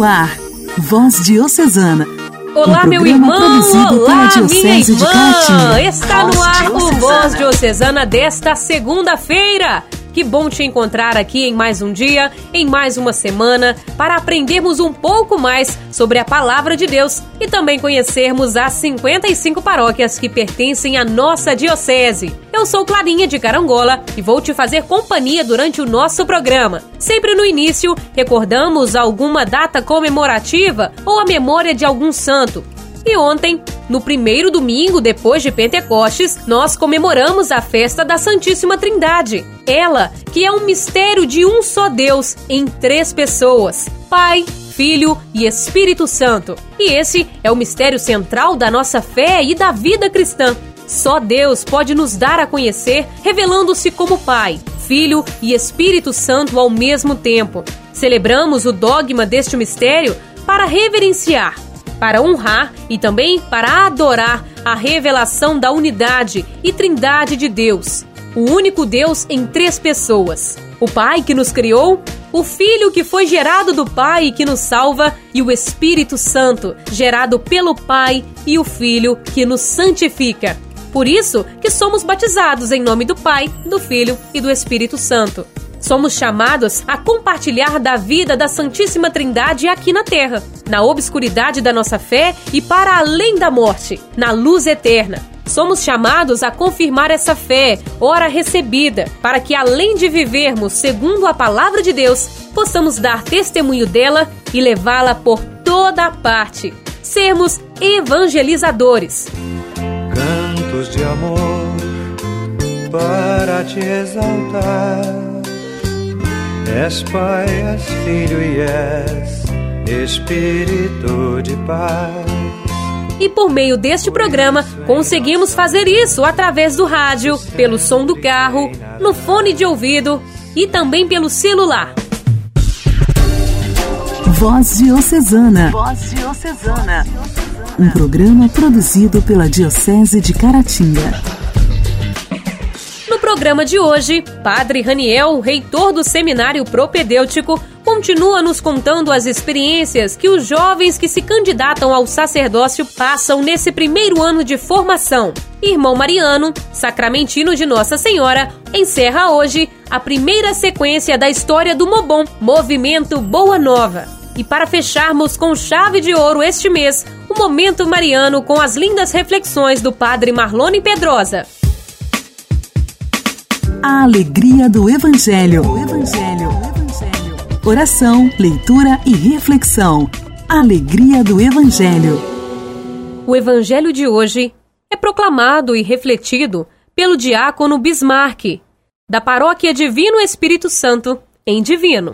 no ar, Voz Diocesana. Olá, um meu irmão! Olá, minha irmã! Está Voz no ar o. Voz Diocesana desta segunda-feira. Que bom te encontrar aqui em mais um dia, em mais uma semana, para aprendermos um pouco mais sobre a palavra de Deus e também conhecermos as 55 paróquias que pertencem à nossa diocese. Eu sou Clarinha de Carangola e vou te fazer companhia durante o nosso programa. Sempre no início, recordamos alguma data comemorativa ou a memória de algum santo. E ontem, no primeiro domingo depois de Pentecostes, nós comemoramos a festa da Santíssima Trindade. Ela, que é um mistério de um só Deus em três pessoas: Pai, Filho e Espírito Santo. E esse é o mistério central da nossa fé e da vida cristã. Só Deus pode nos dar a conhecer, revelando-se como Pai, Filho e Espírito Santo ao mesmo tempo. Celebramos o dogma deste mistério para reverenciar, para honrar e também para adorar a revelação da unidade e trindade de Deus, o único Deus em três pessoas. O Pai que nos criou, o Filho que foi gerado do Pai e que nos salva, e o Espírito Santo, gerado pelo Pai e o Filho que nos santifica. Por isso que somos batizados em nome do Pai, do Filho e do Espírito Santo. Somos chamados a compartilhar da vida da Santíssima Trindade aqui na Terra, na obscuridade da nossa fé e para além da morte, na luz eterna. Somos chamados a confirmar essa fé, ora recebida, para que além de vivermos segundo a palavra de Deus, possamos dar testemunho dela e levá-la por toda a parte. Sermos evangelizadores. cantos de amor para te exaltar. És Pai, és Filho e és Espírito de paz. E por meio deste programa, conseguimos fazer isso através do rádio, pelo som do carro, no fone de ouvido e também pelo celular. Voz Diocesana. Voz Diocesana. Um programa produzido pela Diocese de Caratinga. Programa de hoje, Padre Raniel, reitor do Seminário Propedêutico, continua nos contando as experiências que os jovens que se candidatam ao sacerdócio passam nesse primeiro ano de formação. Irmão Mariano, sacramentino de Nossa Senhora, encerra hoje a primeira sequência da história do Mobon, Movimento Boa Nova. E para fecharmos com chave de ouro este mês, o Momento Mariano com as lindas reflexões do Padre Marlone Pedrosa. A alegria do Evangelho. O Evangelho. Oração, leitura e reflexão. Alegria do Evangelho. O evangelho de hoje é proclamado e refletido pelo diácono Bismarck, da paróquia Divino Espírito Santo, em Divino.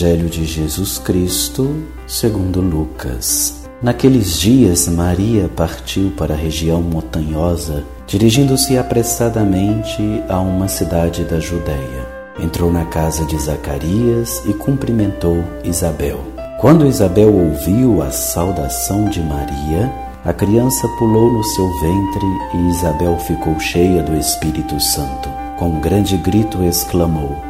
Evangelho de Jesus Cristo, segundo Lucas. Naqueles dias, Maria partiu para a região montanhosa, dirigindo-se apressadamente a uma cidade da Judéia. Entrou na casa de Zacarias e cumprimentou Isabel. Quando Isabel ouviu a saudação de Maria, a criança pulou no seu ventre e Isabel ficou cheia do Espírito Santo. Com um grande grito exclamou: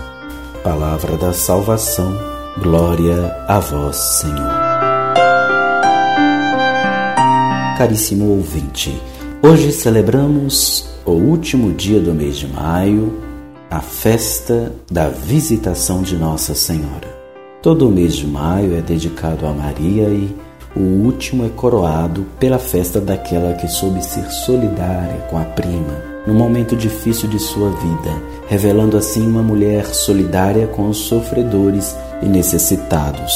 Palavra da salvação, glória a vós, Senhor. Caríssimo ouvinte, hoje celebramos o último dia do mês de maio, a festa da visitação de Nossa Senhora. Todo o mês de maio é dedicado a Maria e o último é coroado pela festa daquela que soube ser solidária com a prima no momento difícil de sua vida, revelando assim uma mulher solidária com os sofredores e necessitados.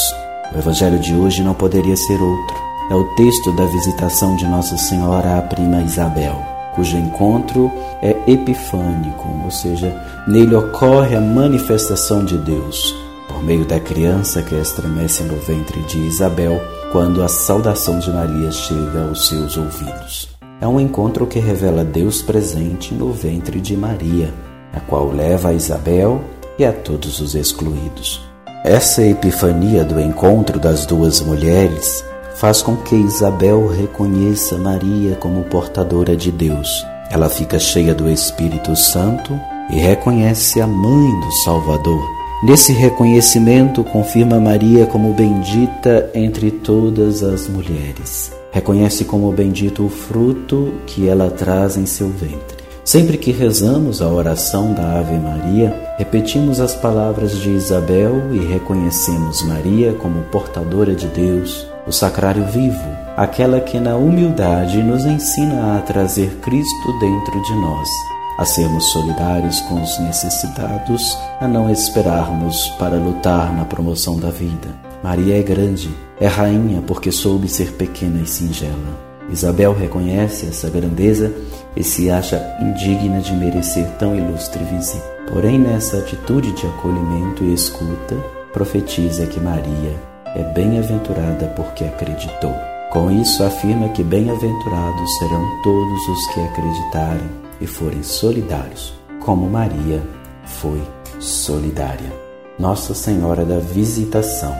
O evangelho de hoje não poderia ser outro. É o texto da visitação de Nossa Senhora à prima Isabel, cujo encontro é epifânico, ou seja, nele ocorre a manifestação de Deus, por meio da criança que estremece no ventre de Isabel quando a saudação de Maria chega aos seus ouvidos. É um encontro que revela Deus presente no ventre de Maria, a qual leva a Isabel e a todos os excluídos. Essa epifania do encontro das duas mulheres faz com que Isabel reconheça Maria como portadora de Deus. Ela fica cheia do Espírito Santo e reconhece a mãe do Salvador Nesse reconhecimento, confirma Maria como bendita entre todas as mulheres. Reconhece como bendito o fruto que ela traz em seu ventre. Sempre que rezamos a oração da Ave Maria, repetimos as palavras de Isabel e reconhecemos Maria como portadora de Deus, o sacrário vivo, aquela que na humildade nos ensina a trazer Cristo dentro de nós a sermos solidários com os necessitados, a não esperarmos para lutar na promoção da vida. Maria é grande, é rainha porque soube ser pequena e singela. Isabel reconhece essa grandeza e se acha indigna de merecer tão ilustre visita. Porém, nessa atitude de acolhimento e escuta, profetiza que Maria é bem-aventurada porque acreditou. Com isso, afirma que bem-aventurados serão todos os que acreditarem e forem solidários, como Maria foi solidária. Nossa Senhora da Visitação,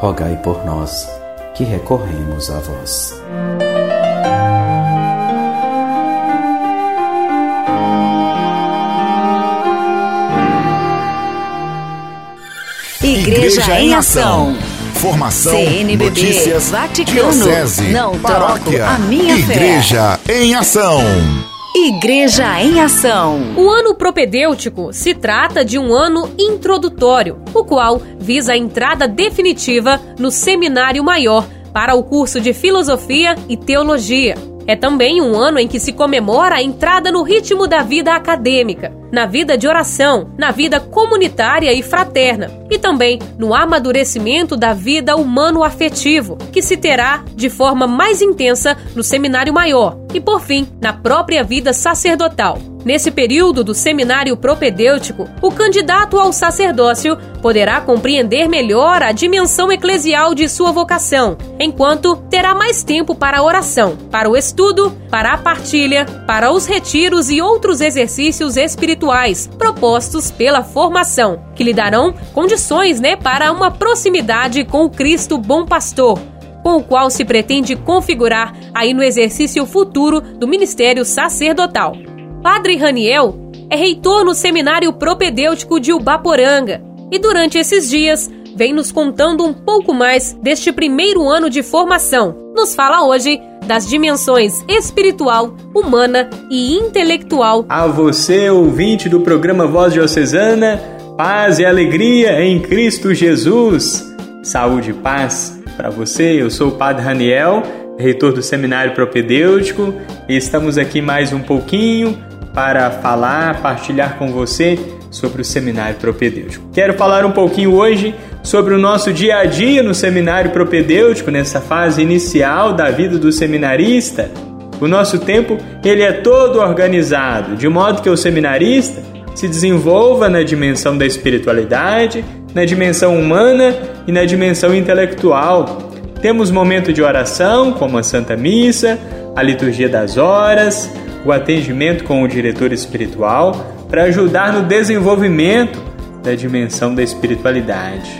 rogai por nós que recorremos a vós. Igreja, Igreja em Ação. Formação, CNBB, notícias, Vaticano, diocese, não paróquia, a minha Igreja fé. em Ação. Igreja em Ação. O ano propedêutico se trata de um ano introdutório, o qual visa a entrada definitiva no seminário maior para o curso de Filosofia e Teologia. É também um ano em que se comemora a entrada no ritmo da vida acadêmica, na vida de oração, na vida comunitária e fraterna, e também no amadurecimento da vida humano-afetivo, que se terá de forma mais intensa no seminário maior e, por fim, na própria vida sacerdotal. Nesse período do seminário propedêutico, o candidato ao sacerdócio poderá compreender melhor a dimensão eclesial de sua vocação, enquanto terá mais tempo para a oração, para o estudo, para a partilha, para os retiros e outros exercícios espirituais propostos pela formação, que lhe darão condições né, para uma proximidade com o Cristo Bom Pastor, com o qual se pretende configurar aí no exercício futuro do ministério sacerdotal. Padre Raniel é reitor no Seminário Propedêutico de Ubaporanga e durante esses dias vem nos contando um pouco mais deste primeiro ano de formação. Nos fala hoje das dimensões espiritual, humana e intelectual. A você, ouvinte do programa Voz Diocesana, paz e alegria em Cristo Jesus. Saúde e paz para você. Eu sou o Padre Raniel, reitor do Seminário Propedêutico, e estamos aqui mais um pouquinho para falar, partilhar com você sobre o Seminário Propedêutico. Quero falar um pouquinho hoje sobre o nosso dia a dia no Seminário Propedêutico, nessa fase inicial da vida do seminarista. O nosso tempo ele é todo organizado, de modo que o seminarista se desenvolva na dimensão da espiritualidade, na dimensão humana e na dimensão intelectual. Temos momento de oração, como a Santa Missa, a liturgia das horas, o atendimento com o diretor espiritual, para ajudar no desenvolvimento da dimensão da espiritualidade.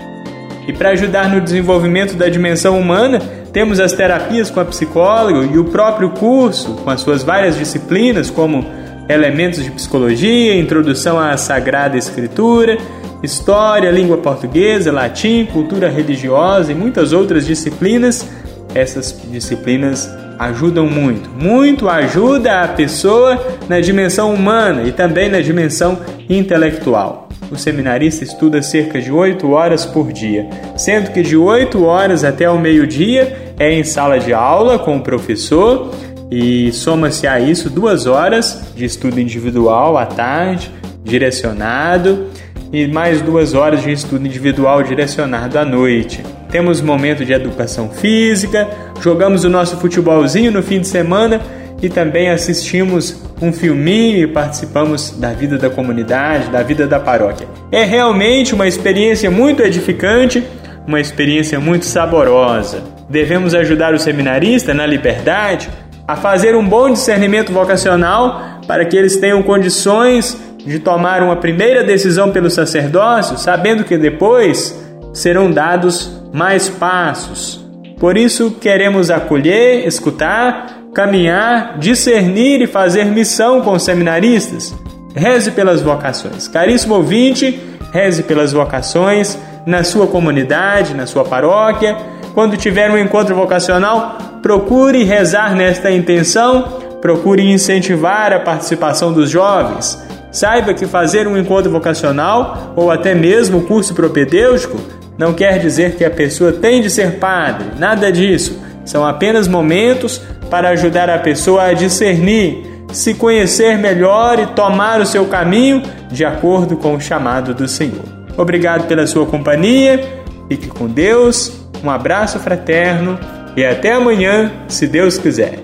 E para ajudar no desenvolvimento da dimensão humana, temos as terapias com a psicóloga e o próprio curso, com as suas várias disciplinas, como elementos de psicologia, introdução à Sagrada Escritura, história, língua portuguesa, latim, cultura religiosa e muitas outras disciplinas. Essas disciplinas ajudam muito, muito ajuda a pessoa na dimensão humana e também na dimensão intelectual. O seminarista estuda cerca de 8 horas por dia, sendo que de 8 horas até o meio-dia é em sala de aula com o professor e soma-se a isso duas horas de estudo individual à tarde, direcionado, e mais duas horas de estudo individual direcionado à noite. Temos momento de educação física, jogamos o nosso futebolzinho no fim de semana e também assistimos um filminho e participamos da vida da comunidade, da vida da paróquia. É realmente uma experiência muito edificante, uma experiência muito saborosa. Devemos ajudar o seminarista na liberdade a fazer um bom discernimento vocacional para que eles tenham condições de tomar uma primeira decisão pelo sacerdócio, sabendo que depois serão dados mais passos. Por isso, queremos acolher, escutar, caminhar, discernir e fazer missão com os seminaristas. Reze pelas vocações. Caríssimo ouvinte, reze pelas vocações na sua comunidade, na sua paróquia. Quando tiver um encontro vocacional, procure rezar nesta intenção, procure incentivar a participação dos jovens. Saiba que fazer um encontro vocacional ou até mesmo curso propedêutico não quer dizer que a pessoa tem de ser padre, nada disso. São apenas momentos para ajudar a pessoa a discernir, se conhecer melhor e tomar o seu caminho de acordo com o chamado do Senhor. Obrigado pela sua companhia, fique com Deus, um abraço fraterno e até amanhã, se Deus quiser.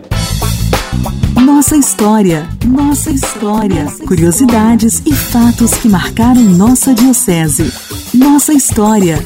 Nossa história, nossa história. Curiosidades e fatos que marcaram nossa Diocese. Nossa história.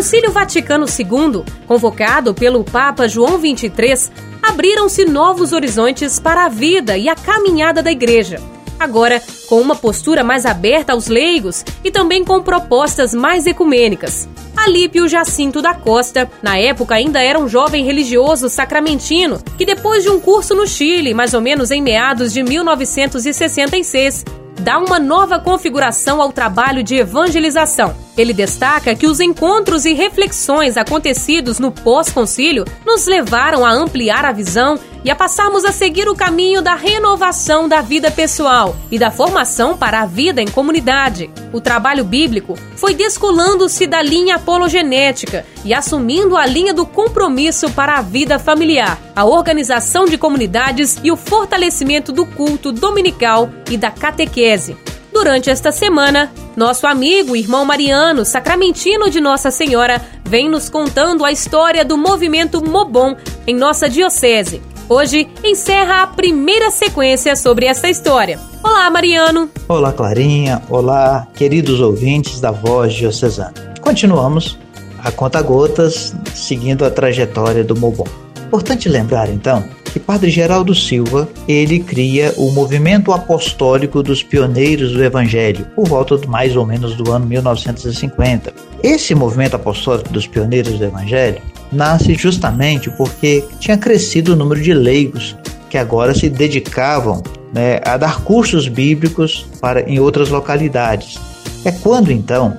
Concílio Vaticano II, convocado pelo Papa João XXIII, abriram-se novos horizontes para a vida e a caminhada da Igreja. Agora, com uma postura mais aberta aos leigos e também com propostas mais ecumênicas. Alípio Jacinto da Costa, na época ainda era um jovem religioso sacramentino, que depois de um curso no Chile, mais ou menos em meados de 1966, dá uma nova configuração ao trabalho de evangelização. Ele destaca que os encontros e reflexões acontecidos no pós-concílio nos levaram a ampliar a visão e a passarmos a seguir o caminho da renovação da vida pessoal e da formação para a vida em comunidade. O trabalho bíblico foi descolando-se da linha apologenética e assumindo a linha do compromisso para a vida familiar, a organização de comunidades e o fortalecimento do culto dominical e da catequese. Durante esta semana, nosso amigo, irmão Mariano, sacramentino de Nossa Senhora, vem nos contando a história do movimento Mobon em nossa diocese. Hoje encerra a primeira sequência sobre essa história. Olá, Mariano. Olá, Clarinha. Olá, queridos ouvintes da Voz Diocesana. Continuamos a conta gotas, seguindo a trajetória do Mobon. Importante lembrar, então, que Padre Geraldo Silva, ele cria o movimento apostólico dos pioneiros do evangelho, por volta de mais ou menos do ano 1950. Esse movimento apostólico dos pioneiros do evangelho nasce justamente porque tinha crescido o número de leigos que agora se dedicavam né, a dar cursos bíblicos para em outras localidades. É quando então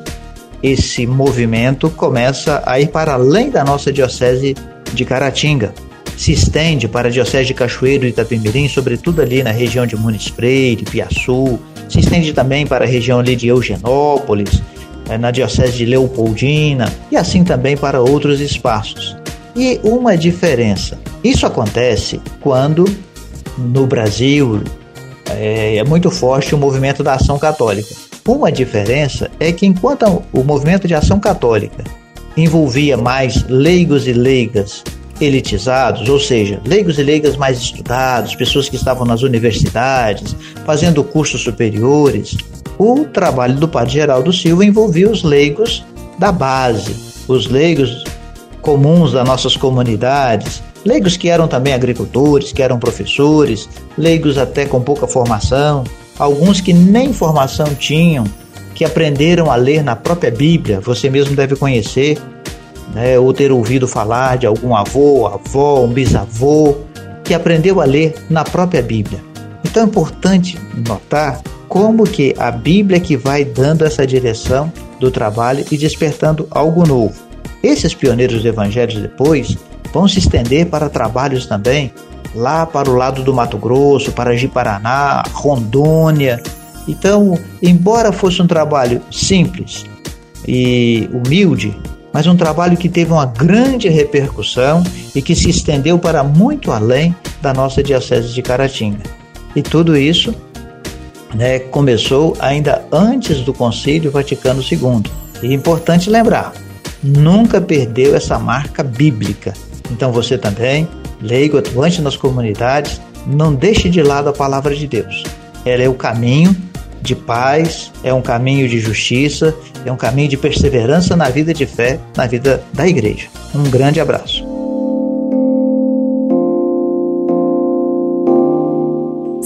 esse movimento começa a ir para além da nossa diocese de Caratinga, se estende para a Diocese de Cachoeiro e Itapemirim, sobretudo ali na região de Muniz Freire, Piaçu, se estende também para a região ali de Eugenópolis, na Diocese de Leopoldina e assim também para outros espaços. E uma diferença: isso acontece quando no Brasil é, é muito forte o movimento da ação católica. Uma diferença é que enquanto o movimento de ação católica envolvia mais leigos e leigas elitizados, ou seja, leigos e leigas mais estudados, pessoas que estavam nas universidades, fazendo cursos superiores. O trabalho do Padre Geraldo Silva envolvia os leigos da base, os leigos comuns das nossas comunidades, leigos que eram também agricultores, que eram professores, leigos até com pouca formação, alguns que nem formação tinham, que aprenderam a ler na própria Bíblia, você mesmo deve conhecer, né, ou ter ouvido falar de algum avô, avó, um bisavô, que aprendeu a ler na própria Bíblia. Então é importante notar como que a Bíblia que vai dando essa direção do trabalho e despertando algo novo. Esses pioneiros evangélicos depois vão se estender para trabalhos também lá para o lado do Mato Grosso, para Ji-Paraná, Rondônia. Então, embora fosse um trabalho simples e humilde, mas um trabalho que teve uma grande repercussão e que se estendeu para muito além da nossa Diocese de Caratinga. E tudo isso né, começou ainda antes do Concílio Vaticano II. E é importante lembrar, nunca perdeu essa marca bíblica. Então você também, leigo, atuante nas comunidades, não deixe de lado a palavra de Deus. Ela é o caminho de paz, é um caminho de justiça, é um caminho de perseverança na vida de fé, na vida da igreja. Um grande abraço.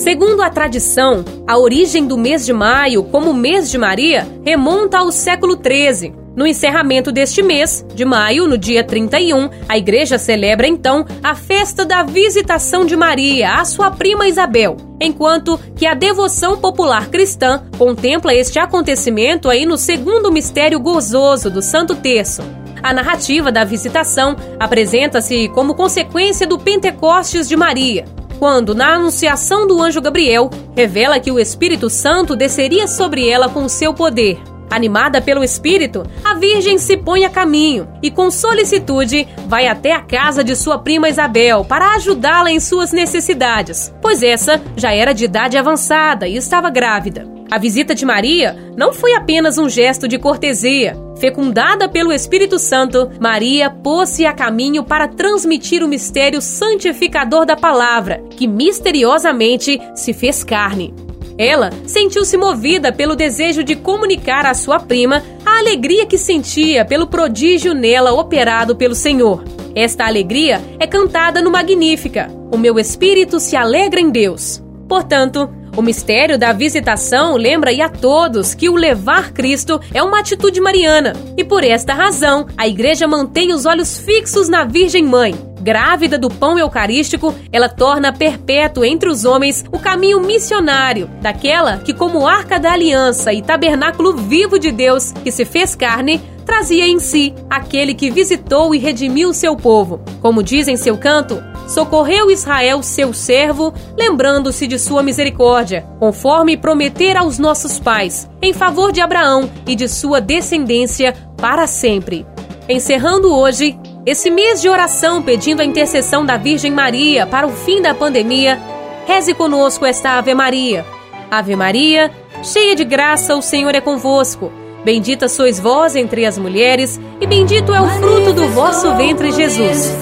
Segundo a tradição, a origem do mês de maio como mês de Maria remonta ao século XIII. No encerramento deste mês, de maio, no dia 31, a igreja celebra então a festa da visitação de Maria à sua prima Isabel, enquanto que a devoção popular cristã contempla este acontecimento aí no segundo mistério gozoso do Santo Terço. A narrativa da visitação apresenta-se como consequência do Pentecostes de Maria, quando, na anunciação do anjo Gabriel, revela que o Espírito Santo desceria sobre ela com seu poder. Animada pelo Espírito, a Virgem se põe a caminho e, com solicitude, vai até a casa de sua prima Isabel para ajudá-la em suas necessidades, pois essa já era de idade avançada e estava grávida. A visita de Maria não foi apenas um gesto de cortesia. Fecundada pelo Espírito Santo, Maria pôs-se a caminho para transmitir o mistério santificador da palavra, que misteriosamente se fez carne. Ela sentiu-se movida pelo desejo de comunicar à sua prima a alegria que sentia pelo prodígio nela operado pelo Senhor. Esta alegria é cantada no Magnífica. O meu espírito se alegra em Deus. Portanto, o mistério da visitação lembra a todos que o levar Cristo é uma atitude mariana, e por esta razão a igreja mantém os olhos fixos na Virgem Mãe. Grávida do pão eucarístico, ela torna perpétuo entre os homens o caminho missionário, daquela que, como arca da aliança e tabernáculo vivo de Deus que se fez carne, trazia em si aquele que visitou e redimiu seu povo. Como diz em seu canto, socorreu Israel, seu servo, lembrando-se de sua misericórdia, conforme prometer aos nossos pais, em favor de Abraão e de sua descendência para sempre. Encerrando hoje esse mês de oração pedindo a intercessão da Virgem Maria para o fim da pandemia, reze conosco esta Ave Maria. Ave Maria, cheia de graça, o Senhor é convosco. Bendita sois vós entre as mulheres, e bendito é o fruto do vosso ventre, Jesus.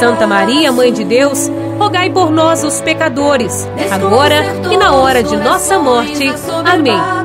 Santa Maria, Mãe de Deus, rogai por nós, os pecadores, agora e na hora de nossa morte. Amém.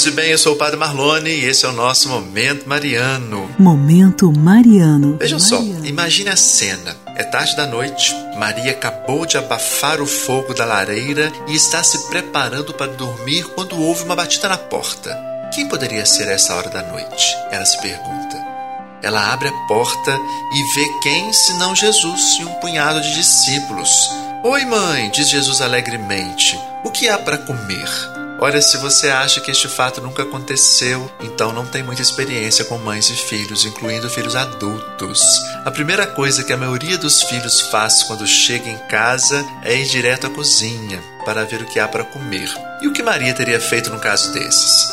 Paz e bem, eu sou o Padre Marlone e esse é o nosso Momento Mariano. Momento Mariano. Vejam Mariano. só, imagine a cena. É tarde da noite, Maria acabou de abafar o fogo da lareira e está se preparando para dormir quando houve uma batida na porta. Quem poderia ser essa hora da noite? Ela se pergunta. Ela abre a porta e vê quem, senão Jesus e um punhado de discípulos. Oi, mãe, diz Jesus alegremente. O que há para comer? Olha, se você acha que este fato nunca aconteceu, então não tem muita experiência com mães e filhos, incluindo filhos adultos. A primeira coisa que a maioria dos filhos faz quando chega em casa é ir direto à cozinha para ver o que há para comer. E o que Maria teria feito num caso desses?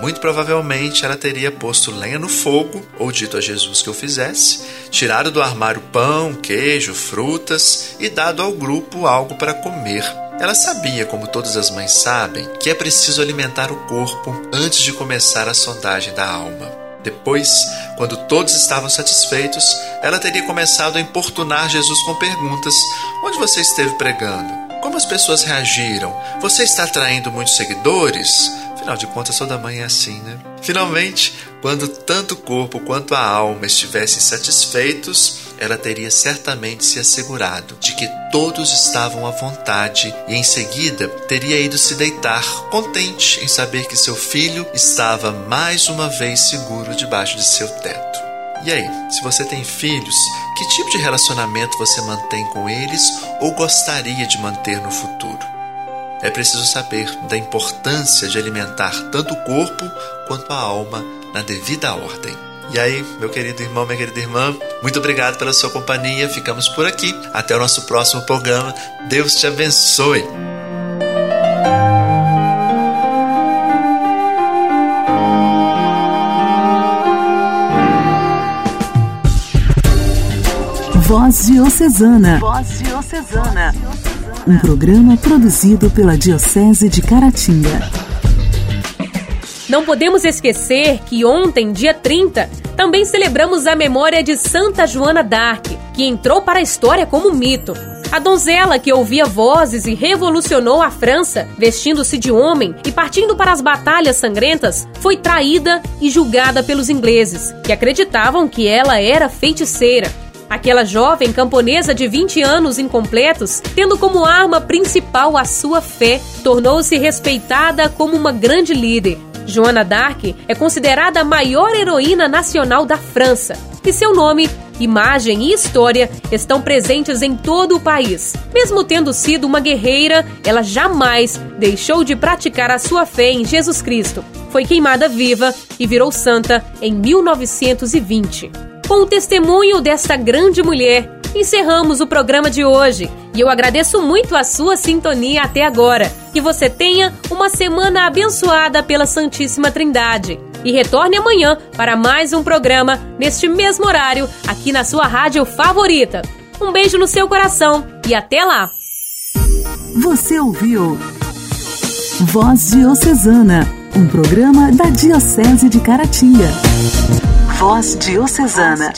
Muito provavelmente ela teria posto lenha no fogo, ou dito a Jesus que o fizesse, tirado do armário pão, queijo, frutas e dado ao grupo algo para comer. Ela sabia, como todas as mães sabem, que é preciso alimentar o corpo antes de começar a sondagem da alma. Depois, quando todos estavam satisfeitos, ela teria começado a importunar Jesus com perguntas: Onde você esteve pregando? Como as pessoas reagiram? Você está atraindo muitos seguidores? Afinal de contas, toda mãe é assim, né? Finalmente, quando tanto o corpo quanto a alma estivessem satisfeitos, ela teria certamente se assegurado de que todos estavam à vontade e em seguida teria ido se deitar, contente em saber que seu filho estava mais uma vez seguro debaixo de seu teto. E aí, se você tem filhos, que tipo de relacionamento você mantém com eles ou gostaria de manter no futuro? é preciso saber da importância de alimentar tanto o corpo quanto a alma na devida ordem. E aí, meu querido irmão, minha querida irmã, muito obrigado pela sua companhia. Ficamos por aqui. Até o nosso próximo programa. Deus te abençoe. Voz Diocesana. Voz Diocesana um programa produzido pela Diocese de Caratinga. Não podemos esquecer que ontem, dia 30, também celebramos a memória de Santa Joana d'Arc, que entrou para a história como mito. A donzela que ouvia vozes e revolucionou a França, vestindo-se de homem e partindo para as batalhas sangrentas, foi traída e julgada pelos ingleses, que acreditavam que ela era feiticeira. Aquela jovem camponesa de 20 anos incompletos, tendo como arma principal a sua fé, tornou-se respeitada como uma grande líder. Joana d'Arc é considerada a maior heroína nacional da França, e seu nome, imagem e história estão presentes em todo o país. Mesmo tendo sido uma guerreira, ela jamais deixou de praticar a sua fé em Jesus Cristo. Foi queimada viva e virou santa em 1920. Com o testemunho desta grande mulher, encerramos o programa de hoje. E eu agradeço muito a sua sintonia até agora. Que você tenha uma semana abençoada pela Santíssima Trindade. E retorne amanhã para mais um programa, neste mesmo horário, aqui na sua rádio favorita. Um beijo no seu coração e até lá! Você ouviu Voz Diocesana, um programa da Diocese de Caratinga. Voz Diocesana.